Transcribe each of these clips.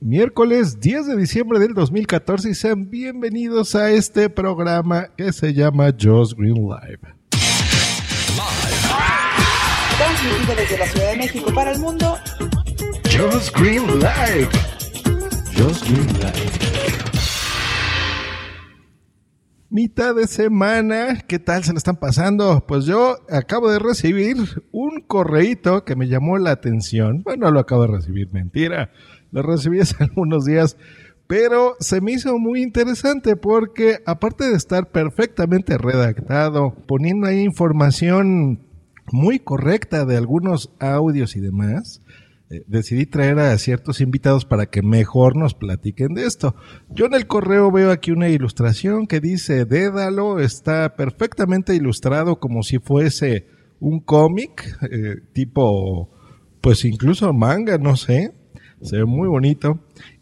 Miércoles 10 de diciembre del 2014 y sean bienvenidos a este programa que se llama Joss Green Live. Transmitido desde la Ciudad de México para el mundo. Joss Green Live. Joss Green Live. Mitad de semana, ¿qué tal se le están pasando? Pues yo acabo de recibir un correíto que me llamó la atención. Bueno, lo acabo de recibir, mentira. Lo recibí hace algunos días, pero se me hizo muy interesante porque aparte de estar perfectamente redactado, poniendo ahí información muy correcta de algunos audios y demás, eh, decidí traer a ciertos invitados para que mejor nos platiquen de esto. Yo en el correo veo aquí una ilustración que dice Dédalo, está perfectamente ilustrado como si fuese un cómic, eh, tipo, pues incluso manga, no sé, se ve muy bonito.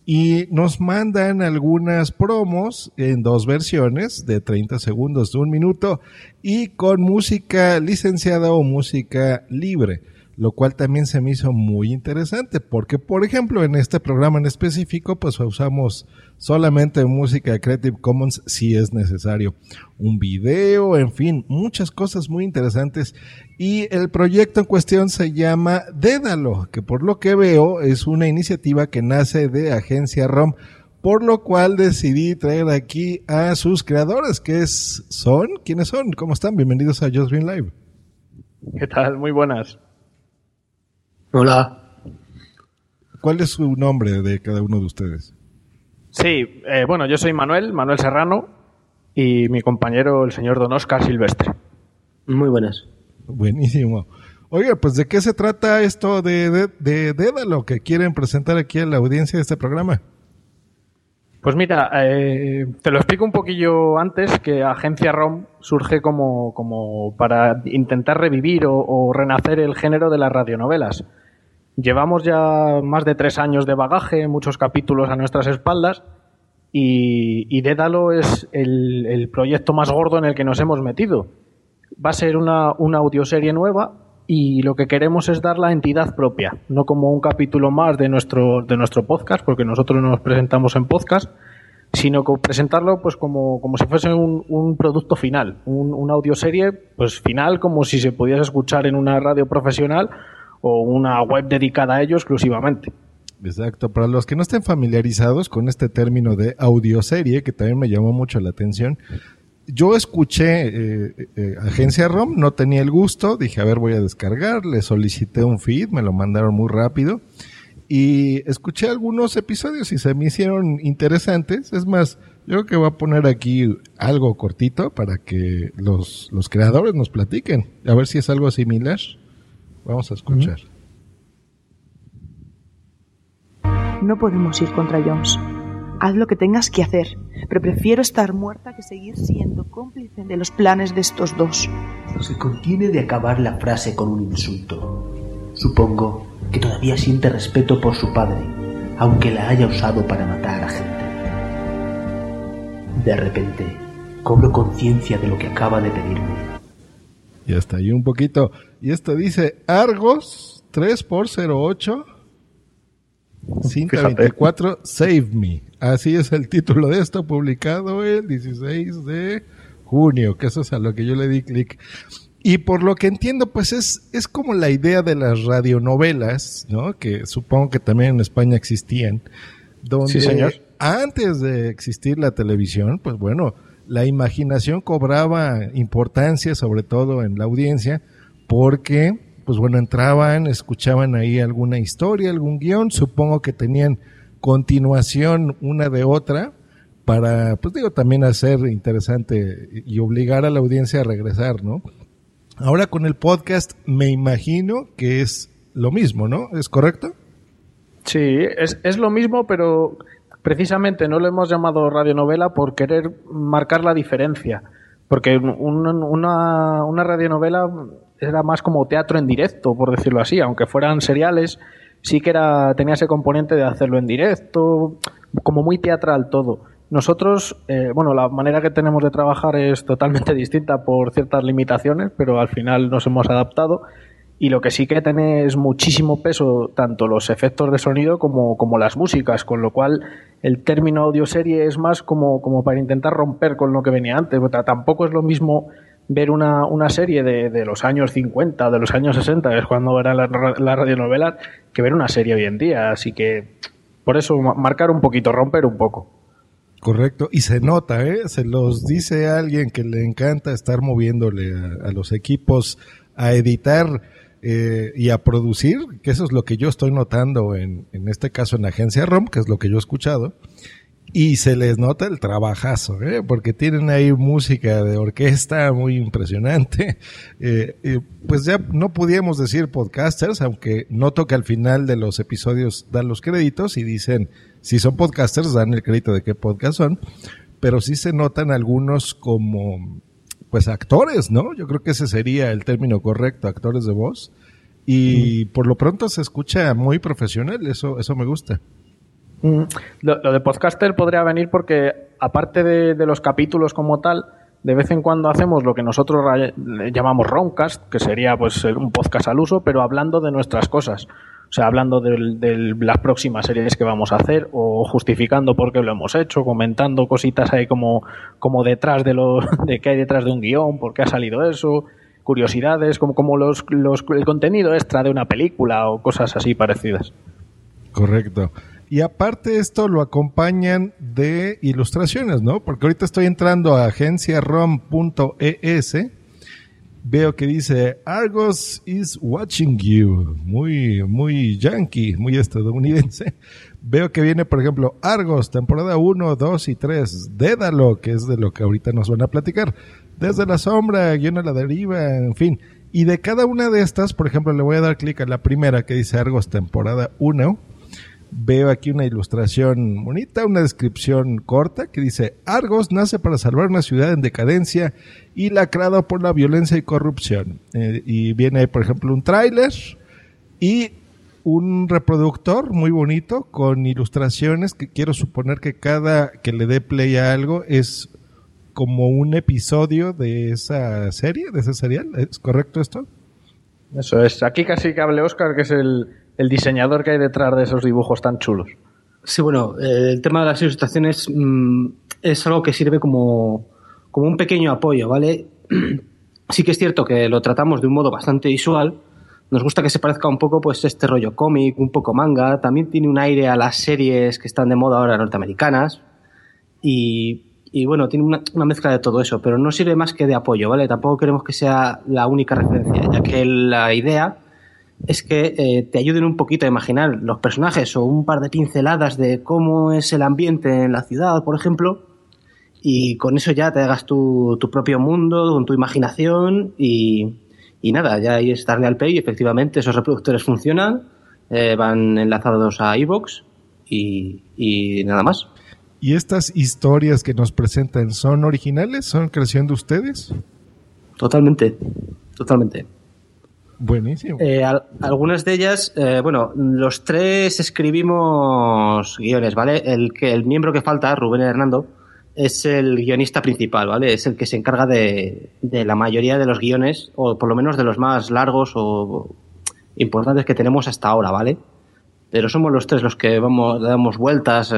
Y nos mandan algunas promos en dos versiones de 30 segundos de un minuto y con música licenciada o música libre lo cual también se me hizo muy interesante, porque por ejemplo en este programa en específico pues usamos solamente música Creative Commons si es necesario, un video, en fin, muchas cosas muy interesantes y el proyecto en cuestión se llama Dédalo, que por lo que veo es una iniciativa que nace de Agencia ROM, por lo cual decidí traer aquí a sus creadores, que es, son, ¿quiénes son? ¿Cómo están? Bienvenidos a Just Green Live. ¿Qué tal? Muy buenas. Hola. ¿Cuál es su nombre de cada uno de ustedes? Sí, eh, bueno, yo soy Manuel, Manuel Serrano, y mi compañero, el señor Don Oscar Silvestre. Muy buenas. Buenísimo. Oye, pues ¿de qué se trata esto de, de, de Dédalo que quieren presentar aquí a la audiencia de este programa? Pues mira, eh, te lo explico un poquillo antes, que Agencia ROM surge como, como para intentar revivir o, o, renacer el género de las radionovelas. Llevamos ya más de tres años de bagaje, muchos capítulos a nuestras espaldas, y, Dédalo es el, proyecto más gordo en el que nos hemos metido. Va a ser una, una audioserie nueva y lo que queremos es dar la entidad propia, no como un capítulo más de nuestro, de nuestro podcast, porque nosotros nos presentamos en podcast, sino presentarlo pues como, como si fuese un, un producto final, un, una audioserie pues final como si se pudiese escuchar en una radio profesional o una web dedicada a ello exclusivamente. Exacto, para los que no estén familiarizados con este término de audioserie, que también me llamó mucho la atención, yo escuché eh, eh, Agencia ROM, no tenía el gusto, dije, a ver, voy a descargar, le solicité un feed, me lo mandaron muy rápido y escuché algunos episodios y se me hicieron interesantes. Es más, yo creo que voy a poner aquí algo cortito para que los, los creadores nos platiquen, a ver si es algo similar. Vamos a escuchar. No podemos ir contra Jones. Haz lo que tengas que hacer, pero prefiero estar muerta que seguir siendo cómplice de los planes de estos dos. Se contiene de acabar la frase con un insulto. Supongo que todavía siente respeto por su padre, aunque la haya usado para matar a gente. De repente, cobro conciencia de lo que acaba de pedirme. Y hasta ahí un poquito. Y esto dice Argos 3x08 Cinta 24 Save Me. Así es el título de esto, publicado el 16 de junio, que eso es a lo que yo le di clic. Y por lo que entiendo, pues es, es como la idea de las radionovelas, ¿no? Que supongo que también en España existían. Donde sí, señor. antes de existir la televisión, pues bueno, la imaginación cobraba importancia, sobre todo en la audiencia, porque pues bueno, entraban, escuchaban ahí alguna historia, algún guion, supongo que tenían continuación una de otra para, pues digo, también hacer interesante y obligar a la audiencia a regresar, ¿no? Ahora con el podcast me imagino que es lo mismo, ¿no? ¿Es correcto? Sí, es, es lo mismo, pero precisamente no lo hemos llamado radionovela por querer marcar la diferencia. Porque una, una radionovela era más como teatro en directo, por decirlo así, aunque fueran seriales, sí que era, tenía ese componente de hacerlo en directo, como muy teatral todo. Nosotros, eh, bueno, la manera que tenemos de trabajar es totalmente distinta por ciertas limitaciones, pero al final nos hemos adaptado. Y lo que sí que tiene es muchísimo peso tanto los efectos de sonido como, como las músicas, con lo cual el término audioserie es más como, como para intentar romper con lo que venía antes. Tampoco es lo mismo ver una, una serie de, de, los años 50, de los años 60, es cuando era la, la radionovela, que ver una serie hoy en día. Así que por eso marcar un poquito, romper un poco. Correcto, y se nota, ¿eh? se los dice alguien que le encanta estar moviéndole a, a los equipos a editar eh, y a producir, que eso es lo que yo estoy notando en, en este caso en Agencia ROM, que es lo que yo he escuchado, y se les nota el trabajazo, ¿eh? porque tienen ahí música de orquesta muy impresionante. Eh, pues ya no podíamos decir podcasters, aunque noto que al final de los episodios dan los créditos y dicen, si son podcasters, dan el crédito de qué podcast son, pero sí se notan algunos como, pues actores, ¿no? Yo creo que ese sería el término correcto, actores de voz. Y por lo pronto se escucha muy profesional, eso, eso me gusta. Lo, lo, de podcaster podría venir porque, aparte de, de, los capítulos como tal, de vez en cuando hacemos lo que nosotros llamamos Roncast, que sería pues un podcast al uso, pero hablando de nuestras cosas. O sea, hablando de, las próximas series que vamos a hacer o justificando por qué lo hemos hecho, comentando cositas ahí como, como detrás de lo de qué hay detrás de un guion, por qué ha salido eso, curiosidades, como, como los, los, el contenido extra de una película o cosas así parecidas. Correcto. Y aparte esto lo acompañan de ilustraciones, ¿no? Porque ahorita estoy entrando a agenciarom.es, veo que dice Argos is watching you, muy, muy yankee, muy estadounidense. Veo que viene, por ejemplo, Argos, temporada 1, 2 y 3, Dédalo, que es de lo que ahorita nos van a platicar, Desde la sombra, guion a la deriva, en fin. Y de cada una de estas, por ejemplo, le voy a dar clic a la primera que dice Argos, temporada 1 Veo aquí una ilustración bonita, una descripción corta que dice, Argos nace para salvar una ciudad en decadencia y lacrado por la violencia y corrupción. Eh, y viene, por ejemplo, un tráiler y un reproductor muy bonito con ilustraciones que quiero suponer que cada que le dé play a algo es como un episodio de esa serie, de ese serial. ¿Es correcto esto? Eso es. Aquí casi que hable Oscar, que es el, el diseñador que hay detrás de esos dibujos tan chulos. Sí, bueno, eh, el tema de las ilustraciones mmm, es algo que sirve como, un pequeño apoyo, ¿vale? sí que es cierto que lo tratamos de un modo bastante visual. Nos gusta que se parezca un poco, pues, este rollo cómic, un poco manga. También tiene un aire a las series que están de moda ahora norteamericanas. Y, y bueno, tiene una, una, mezcla de todo eso, pero no sirve más que de apoyo, ¿vale? Tampoco queremos que sea la única referencia, ya que la idea es que eh, te ayuden un poquito a imaginar los personajes o un par de pinceladas de cómo es el ambiente en la ciudad, por ejemplo, y con eso ya te hagas tu, tu propio mundo, con tu imaginación y, y nada, ya ahí es darle al play y efectivamente esos reproductores funcionan, eh, van enlazados a iVoox y, y nada más. ¿Y estas historias que nos presentan son originales? ¿Son creación de ustedes? Totalmente, totalmente. Buenísimo. Eh, al, algunas de ellas, eh, bueno, los tres escribimos guiones, ¿vale? El, que, el miembro que falta, Rubén Hernando, es el guionista principal, ¿vale? Es el que se encarga de, de, la mayoría de los guiones, o por lo menos de los más largos o importantes que tenemos hasta ahora, ¿vale? Pero somos los tres los que vamos, damos vueltas,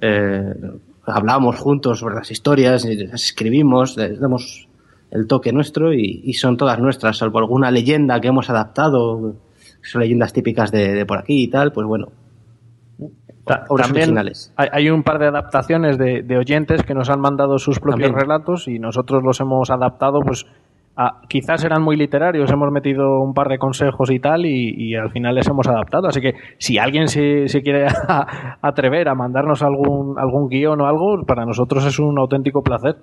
eh, hablamos juntos sobre las historias, las escribimos, damos el toque nuestro y, y, son todas nuestras, salvo alguna leyenda que hemos adaptado, son leyendas típicas de, de por aquí y tal, pues bueno. Obras También originales. Hay, un par de adaptaciones de, de, oyentes que nos han mandado sus propios También. relatos y nosotros los hemos adaptado, pues a, quizás eran muy literarios, hemos metido un par de consejos y tal y, y al final les hemos adaptado. Así que si alguien se, se quiere a, atrever a mandarnos algún, algún guion o algo, para nosotros es un auténtico placer.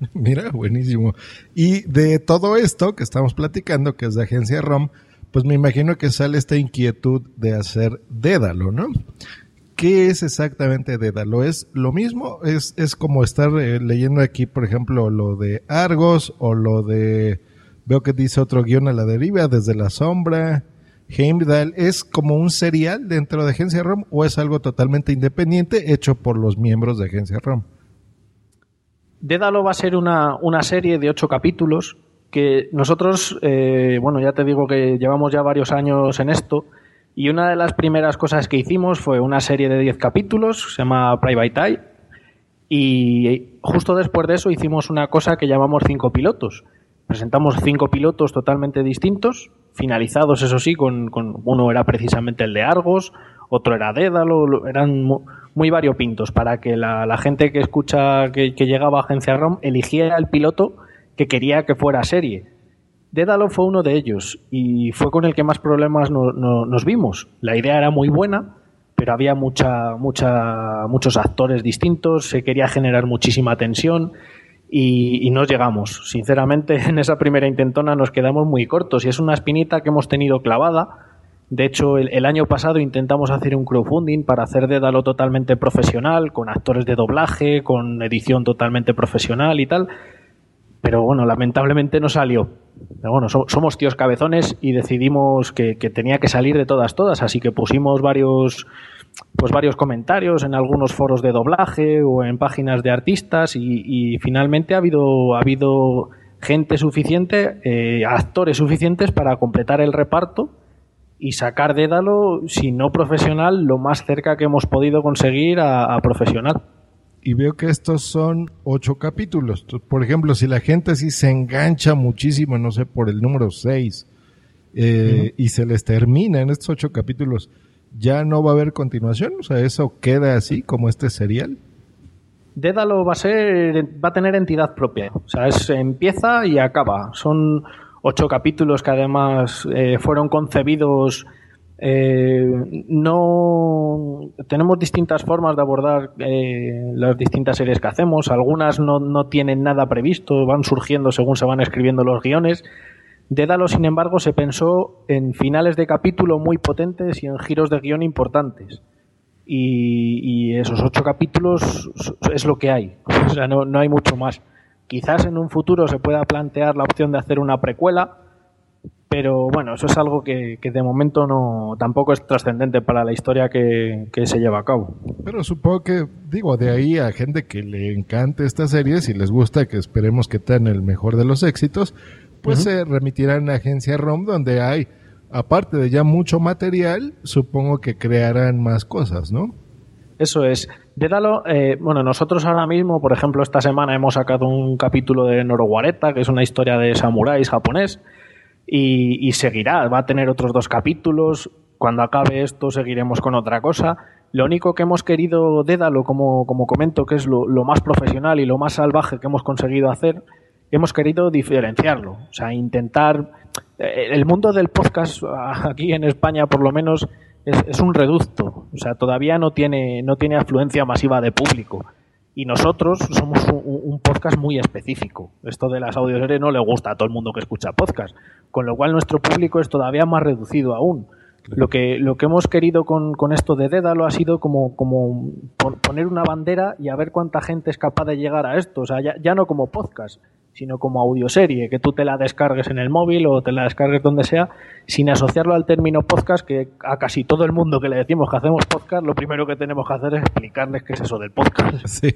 Mira, buenísimo. Y de todo esto que estamos platicando, que es de Agencia ROM, pues me imagino que sale esta inquietud de hacer Dédalo, ¿no? ¿Qué es exactamente Dédalo? ¿Es lo mismo? ¿Es, es como estar eh, leyendo aquí, por ejemplo, lo de Argos o lo de... Veo que dice otro guion a la deriva, desde la sombra. Heimdall, ¿es como un serial dentro de Agencia ROM o es algo totalmente independiente hecho por los miembros de Agencia ROM? Dédalo va a ser una, una serie de ocho capítulos que nosotros, eh, bueno, ya te digo que llevamos ya varios años en esto y una de las primeras cosas que hicimos fue una serie de 10 capítulos, se llama Private Eye, y justo después de eso hicimos una cosa que llamamos cinco pilotos. Presentamos cinco pilotos totalmente distintos, finalizados, eso sí, con, uno era precisamente el de Argos, otro era Dédalo, eran muy variopintos para que la, gente que escucha que, que, llegaba a Agencia ROM eligiera el piloto que quería que fuera serie. Dédalo fue uno de ellos y fue con el que más problemas nos vimos. La idea era muy buena, pero había mucha, mucha, muchos actores distintos, se quería generar muchísima tensión y, y nos llegamos. Sinceramente, en esa primera intentona nos quedamos muy cortos y es una espinita que hemos tenido clavada. De hecho, el, año pasado intentamos hacer un crowdfunding para hacer Dédalo totalmente profesional, con actores de doblaje, con edición totalmente profesional y tal. Pero bueno, lamentablemente no salió. Pero bueno, somos tíos cabezones y decidimos que, tenía que salir de todas, todas, así que pusimos varios, pues varios comentarios en algunos foros de doblaje o en páginas de artistas y, finalmente ha habido, ha habido gente suficiente, eh, actores suficientes para completar el reparto y sacar Dédalo, si no profesional, lo más cerca que hemos podido conseguir a profesional y veo que estos son ocho capítulos. Por ejemplo, si la gente así se engancha muchísimo, no sé, por el número seis, eh, y se les termina en estos ocho capítulos, ¿ya no va a haber continuación? O sea, ¿eso queda así como este serial? Dédalo va a ser, va a tener entidad propia. O sea, es, empieza y acaba. Son ocho capítulos que además eh, fueron concebidos eh, no tenemos distintas formas de abordar eh, las distintas series que hacemos. Algunas no, no, tienen nada previsto, van surgiendo según se van escribiendo los guiones. Dédalo, sin embargo, se pensó en finales de capítulo muy potentes y en giros de guion importantes. Y, y esos ocho capítulos es lo que hay. O sea, no, no hay mucho más. Quizás en un futuro se pueda plantear la opción de hacer una precuela pero bueno, eso es algo que, de momento no tampoco es trascendente para la historia que, se lleva a cabo. Pero supongo que, digo, de ahí a gente que le encante esta serie, si les gusta, que esperemos que tengan el mejor de los éxitos, pues se remitirán a Agencia ROM, donde hay, aparte de ya mucho material, supongo que crearán más cosas, ¿no? Eso es. Dédalo, eh, bueno, nosotros ahora mismo, por ejemplo, esta semana hemos sacado un capítulo de Noroguareta, que es una historia de samuráis japonés, y, seguirá, va a tener otros dos capítulos, cuando acabe esto seguiremos con otra cosa. Lo único que hemos querido, Dédalo, como, como comento, que es lo, más profesional y lo más salvaje que hemos conseguido hacer, hemos querido diferenciarlo. O sea, intentar... Eh, el mundo del podcast aquí en España, por lo menos, es, es un reducto. O sea, todavía no tiene, no tiene afluencia masiva de público. Y nosotros somos un, podcast muy específico. Esto de las audioseries no le gusta a todo el mundo que escucha podcast. Con lo cual nuestro público es todavía más reducido aún. Lo que, lo que hemos querido con, con esto de Dédalo ha sido como, como poner una bandera y a ver cuánta gente es capaz de llegar a esto. O sea, ya, ya no como podcast, sino como audioserie, que tú te la descargues en el móvil o te la descargues donde sea, sin asociarlo al término podcast, que a casi todo el mundo que le decimos que hacemos podcast, lo primero que tenemos que hacer es explicarles qué es eso del podcast. Sí.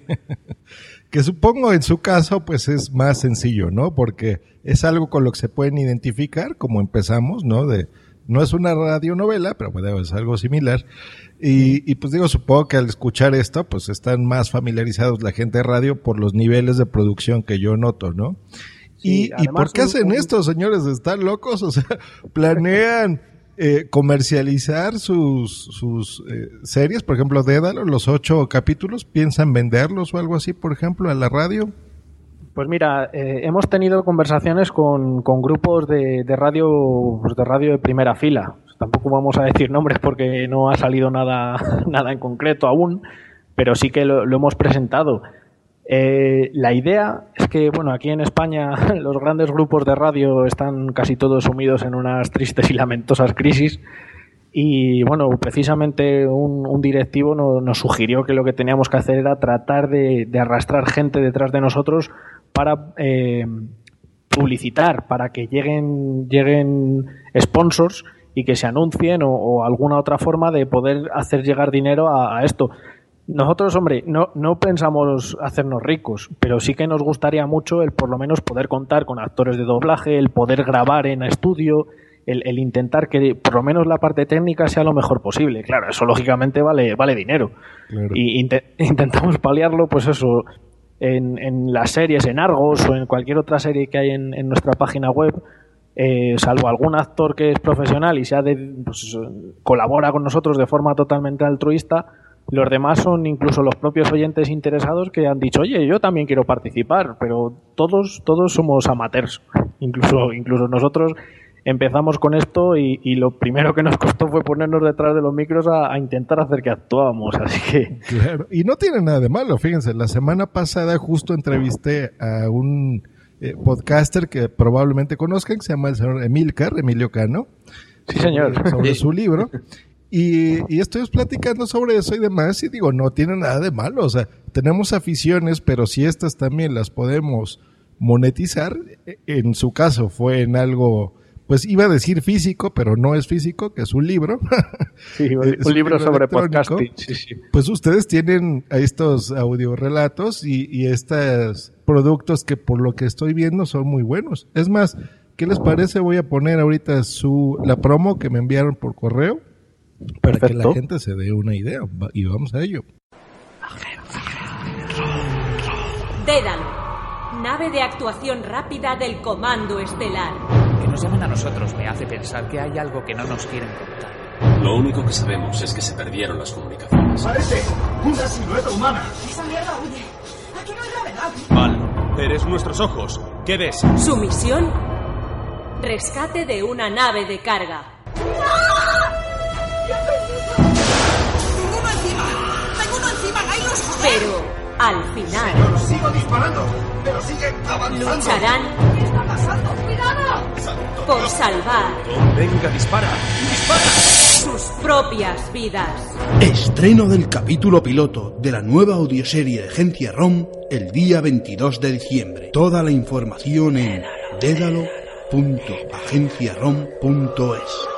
que supongo en su caso pues es más sencillo, ¿no? Porque es algo con lo que se pueden identificar, como empezamos, ¿no? De, no es una radionovela, pero bueno, es algo similar. Y, pues digo, supongo que al escuchar esto, pues están más familiarizados la gente de radio por los niveles de producción que yo noto, ¿no? y, ¿Y por qué hacen esto, señores? ¿Están locos? O sea, planean eh, comercializar sus, sus eh, series, por ejemplo, Dédalo, los ocho capítulos, ¿piensan venderlos o algo así, por ejemplo, a la radio? Pues mira, eh, hemos tenido conversaciones con, con grupos de, de radio pues de radio de primera fila, Tampoco vamos a decir nombres porque no ha salido nada, nada en concreto aún, pero sí que lo, hemos presentado. Eh, la idea es que, bueno, aquí en España los grandes grupos de radio están casi todos sumidos en unas tristes y lamentosas crisis. Y bueno, precisamente un, directivo nos, sugirió que lo que teníamos que hacer era tratar de, arrastrar gente detrás de nosotros para eh, publicitar, para que lleguen, lleguen sponsors y que se anuncien o, alguna otra forma de poder hacer llegar dinero a esto. Nosotros, hombre, no, no pensamos hacernos ricos, pero sí que nos gustaría mucho el por lo menos poder contar con actores de doblaje, el poder grabar en estudio, el, intentar que por lo menos la parte técnica sea lo mejor posible. Claro, eso lógicamente vale, vale dinero. Y intentamos paliarlo, pues eso, en, en, las series, en Argos o en cualquier otra serie que hay en, nuestra página web. Eh, salvo algún actor que es profesional y sea de, pues, colabora con nosotros de forma totalmente altruista, los demás son incluso los propios oyentes interesados que han dicho, oye, yo también quiero participar, pero todos, todos somos amateurs. Incluso, incluso nosotros empezamos con esto y, lo primero que nos costó fue ponernos detrás de los micros a, intentar hacer que actuábamos, así que... Claro, y no tiene nada de malo, fíjense, la semana pasada justo entrevisté a un eh, podcaster que probablemente conozcan, que se llama el señor Emilcar, Emilio Cano. Sí, señor. Sobre su libro. Y, y, estoy platicando sobre eso y demás y digo, no tiene nada de malo, o sea, tenemos aficiones, pero si estas también las podemos monetizar, e, en su caso fue en algo, pues iba a decir físico, pero no es físico, que es un libro. Sí, un, libro, sobre podcasting. Pues ustedes tienen estos audiorelatos y, y estos productos que por lo que estoy viendo son muy buenos. Es más, ¿qué les parece? Voy a poner ahorita su, la promo que me enviaron por correo para que la gente se dé una idea y vamos a ello. Dédalo, nave de actuación rápida del Comando Estelar. Nos llamen a nosotros me hace pensar que hay algo que no nos quieren contar. Lo único que sabemos es que se perdieron las comunicaciones. Parece una silueta humana. Esa mierda huye. Aquí no hay gravedad. Mal, eres nuestros ojos. ¿Qué ves? Su misión: rescate de una nave de carga. Pero al final. sigo disparando, pero sigue avanzando. Lucharán. ¿Qué está pasando? Por salvar. Venga, dispara, dispara. Sus propias vidas. Estreno del capítulo piloto de la nueva audioserie de Agencia ROM el día 22 de diciembre. Toda la información en dédalo.agenciarom.es.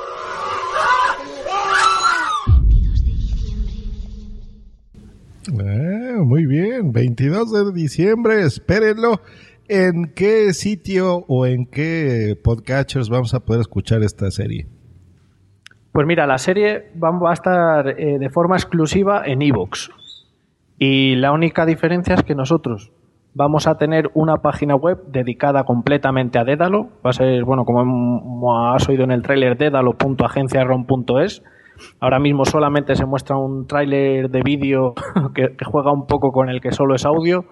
Ah, muy bien, 22 de diciembre, espérenlo. ¿En qué sitio o en qué podcatchers vamos a poder escuchar esta serie? Pues mira, la serie va a estar eh, de forma exclusiva en Evox. Y la única diferencia es que nosotros vamos a tener una página web dedicada completamente a Dédalo. Va a ser, bueno, como has oído en el tráiler, dédalo.agenciaron.es Ahora mismo solamente se muestra un tráiler de vídeo que, juega un poco con el que solo es audio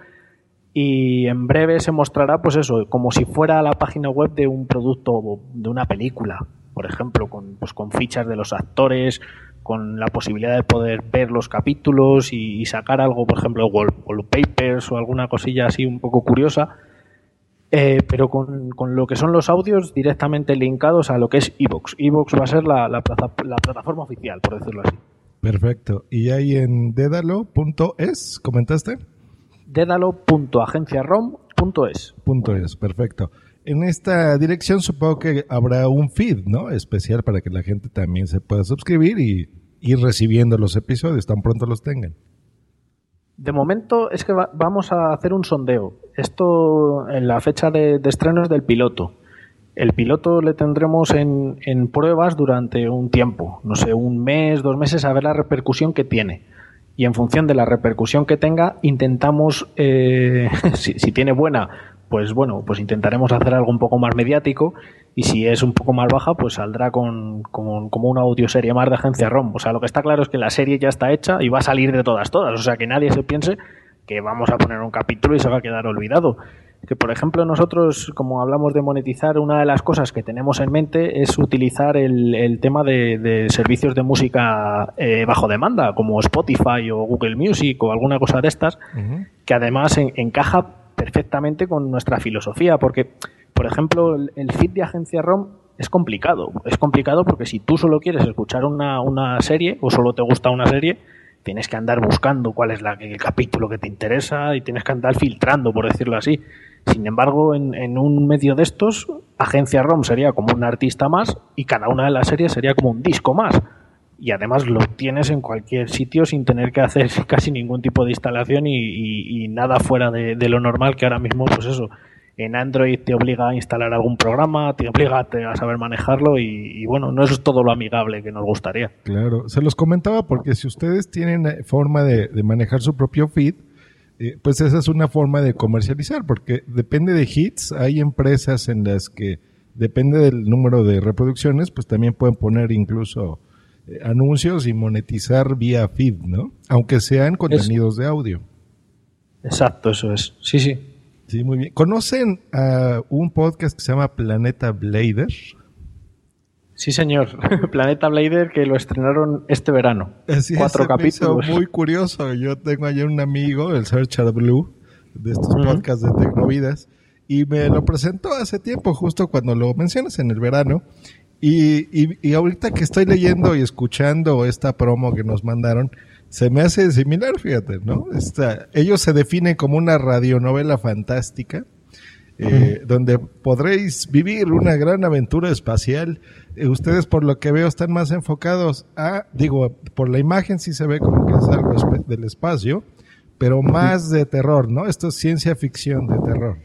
y en breve se mostrará pues eso, como si fuera la página web de un producto, de una película, por ejemplo, con, pues con fichas de los actores, con la posibilidad de poder ver los capítulos y, sacar algo, por ejemplo, wallpapers o alguna cosilla así un poco curiosa eh, pero con, lo que son los audios directamente linkados a lo que es Evox. Evox va a ser la, la, plataforma oficial, por decirlo así. Perfecto. ¿Y ahí en dedalo.es comentaste? dedalo.agenciarom.es. Punto es, perfecto. En esta dirección supongo que habrá un feed, ¿no? Especial para que la gente también se pueda suscribir y ir recibiendo los episodios tan pronto los tengan. De momento es que vamos a hacer un sondeo. Esto en la fecha de, estreno es del piloto. El piloto le tendremos en, pruebas durante un tiempo, no sé, un mes, dos meses, a ver la repercusión que tiene. Y en función de la repercusión que tenga, intentamos, eh, si tiene buena, pues bueno, pues intentaremos hacer algo un poco más mediático y si es un poco más baja, pues saldrá con, como una audioserie más de agencia ROM. O sea, lo que está claro es que la serie ya está hecha y va a salir de todas, todas. O sea, que nadie se piense que vamos a poner un capítulo y se va a quedar olvidado. Que por ejemplo nosotros, como hablamos de monetizar, una de las cosas que tenemos en mente es utilizar el, tema de, servicios de música eh, bajo demanda, como Spotify o Google Music o alguna cosa de estas, que además encaja perfectamente con nuestra filosofía, porque, por ejemplo, el, feed de agencia ROM es complicado. Es complicado porque si tú solo quieres escuchar una, una serie o solo te gusta una serie, tienes que andar buscando cuál es la, el capítulo que te interesa y tienes que andar filtrando, por decirlo así. Sin embargo, en, un medio de estos, Agencia ROM sería como un artista más y cada una de las series sería como un disco más. Y además lo tienes en cualquier sitio sin tener que hacer casi ningún tipo de instalación y, nada fuera de, lo normal que ahora mismo, pues eso, en Android te obliga a instalar algún programa, te obliga a saber manejarlo y, bueno, no es todo lo amigable que nos gustaría. Claro, se los comentaba porque si ustedes tienen eh, forma de manejar su propio feed, eh, pues esa es una forma de comercializar, porque depende de hits, hay empresas en las que depende del número de reproducciones, pues también pueden poner incluso eh, anuncios y monetizar vía feed, ¿no? Aunque sean contenidos de audio. Exacto, eso es. Sí, sí. Sí, muy bien. ¿Conocen a un podcast que se llama Planeta Blader? Sí, señor. Planeta Blader que lo estrenaron este verano. Así Cuatro capítulos. muy curioso. Yo tengo ayer un amigo, el Searcher Blue, de estos podcasts de Tecnovidas, y me lo presentó hace tiempo, justo cuando lo mencionas en el verano. Y, y, ahorita que estoy leyendo y escuchando esta promo que nos mandaron, se me hace similar, fíjate, ¿no? Ellos se definen como una radionovela fantástica eh, donde podréis vivir una gran aventura espacial. Eh, ustedes, por lo que veo, están más enfocados a, digo, por la imagen sí se ve como que es algo del espacio, pero más de terror, ¿no? Esto es ciencia ficción de terror.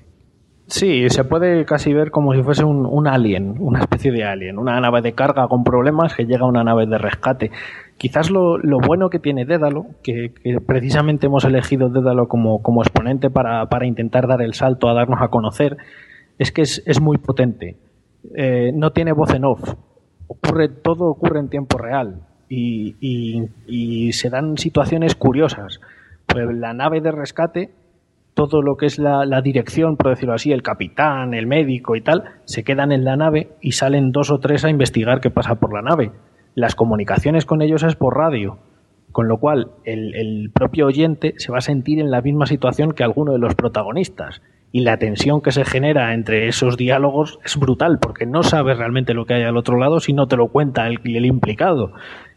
Sí, se puede casi ver como si fuese un, un, alien, una especie de alien, una nave de carga con problemas que llega a una nave de rescate. Quizás lo, bueno que tiene Dédalo, que, precisamente hemos elegido Dédalo como, exponente para, intentar dar el salto a darnos a conocer, es que es, muy potente. Eh, no tiene voz en off. Todo ocurre en tiempo real y se dan situaciones curiosas. Pues la nave de rescate todo lo que es la, la, dirección, por decirlo así, el capitán, el médico y tal, se quedan en la nave y salen dos o tres a investigar qué pasa por la nave las comunicaciones con ellos es por radio, con lo cual el, propio oyente se va a sentir en la misma situación que alguno de los protagonistas. Y la tensión que se genera entre esos diálogos es brutal, porque no sabes realmente lo que hay al otro lado si no te lo cuenta el, el implicado.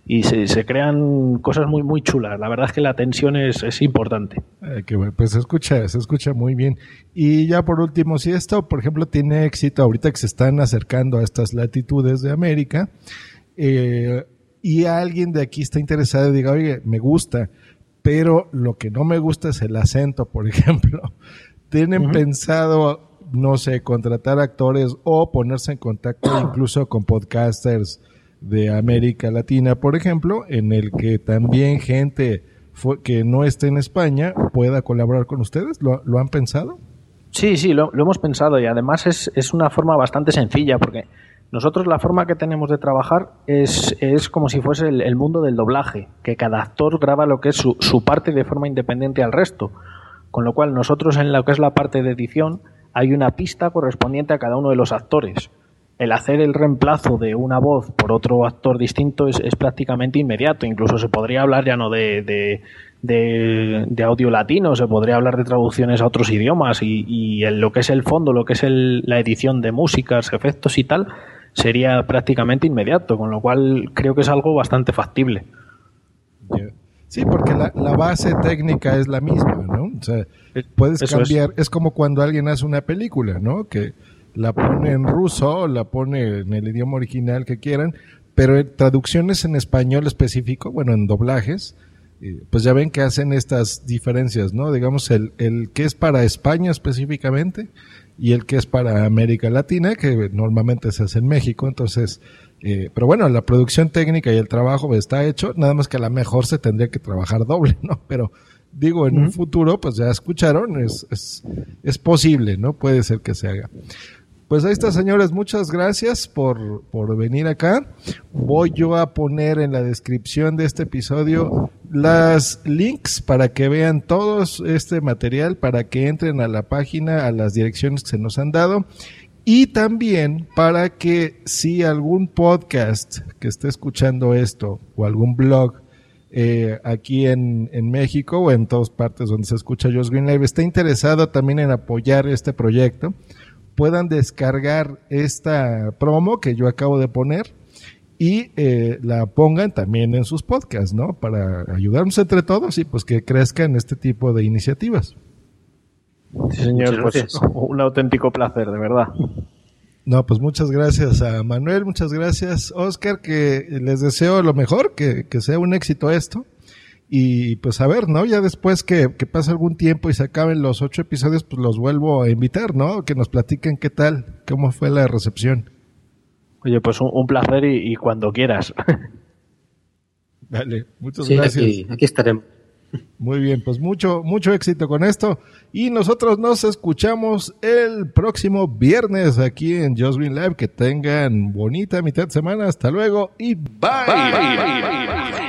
Y se, crean cosas muy, muy chulas. La verdad es que la tensión es, es importante. Eh, pues se escucha, se escucha muy bien. Y ya por último, si esto, por ejemplo, tiene éxito ahorita que se están acercando a estas latitudes de América, eh, y alguien de aquí está interesado y diga, oye, me gusta, pero lo que no me gusta es el acento, por ejemplo. ¿Tienen pensado, no sé, contratar actores o ponerse en contacto incluso con podcasters de América Latina, por ejemplo, en el que también gente que no esté en España pueda colaborar con ustedes? ¿Lo, han pensado? Sí, sí, lo, lo, hemos pensado y además es, es una forma bastante sencilla porque nosotros la forma que tenemos de trabajar es, es como si fuese el, mundo del doblaje, que cada actor graba lo que es su, su, parte de forma independiente al resto. Con lo cual nosotros en lo que es la parte de edición hay una pista correspondiente a cada uno de los actores. El hacer el reemplazo de una voz por otro actor distinto es, es prácticamente inmediato. Incluso se podría hablar ya no de, de, de, audio latino, se podría hablar de traducciones a otros idiomas y, y en lo que es el fondo, lo que es el, la edición de músicas, efectos y tal, sería prácticamente inmediato, con lo cual creo que es algo bastante factible. Sí, porque la, base técnica es la misma, ¿no? O sea, puedes cambiar, es. como cuando alguien hace una película, ¿no? Que la pone en ruso, la pone en el idioma original que quieran, pero en traducciones en español específico, bueno, en doblajes, eh, pues ya ven que hacen estas diferencias, ¿no? Digamos, el, el que es para España específicamente y el que es para América Latina, que normalmente se hace en México. Entonces, eh, pero bueno, la producción técnica y el trabajo está hecho, nada más que a lo mejor se tendría que trabajar doble, ¿no? Pero digo, en un futuro, pues ya escucharon, es, es, es posible, ¿no? Puede ser que se haga. Pues ahí está, señores. Muchas gracias por, por venir acá. Voy yo a poner en la descripción de este episodio las links para que vean todo este material, para que entren a la página, a las direcciones que se nos han dado. Y también para que si algún podcast que esté escuchando esto o algún blog eh, aquí en, en, México o en todas partes donde se escucha Josh Green Live está interesado también en apoyar este proyecto, puedan descargar esta promo que yo acabo de poner y eh, la pongan también en sus podcasts, ¿no? Para ayudarnos entre todos y pues que crezcan este tipo de iniciativas. Sí, señor, pues un auténtico placer, de verdad. No, pues muchas gracias a Manuel, muchas gracias Oscar, que les deseo lo mejor, que, que sea un éxito esto. Y pues a ver, ¿no? Ya después que, que, pase algún tiempo y se acaben los ocho episodios, pues los vuelvo a invitar, ¿no? Que nos platiquen qué tal, cómo fue la recepción. Oye, pues un, un placer y, y, cuando quieras. Vale, muchas sí, gracias. Aquí, aquí estaremos. Muy bien, pues mucho, mucho éxito con esto. Y nosotros nos escuchamos el próximo viernes aquí en Just Green Live. Que tengan bonita mitad de semana. Hasta luego y bye. bye. bye.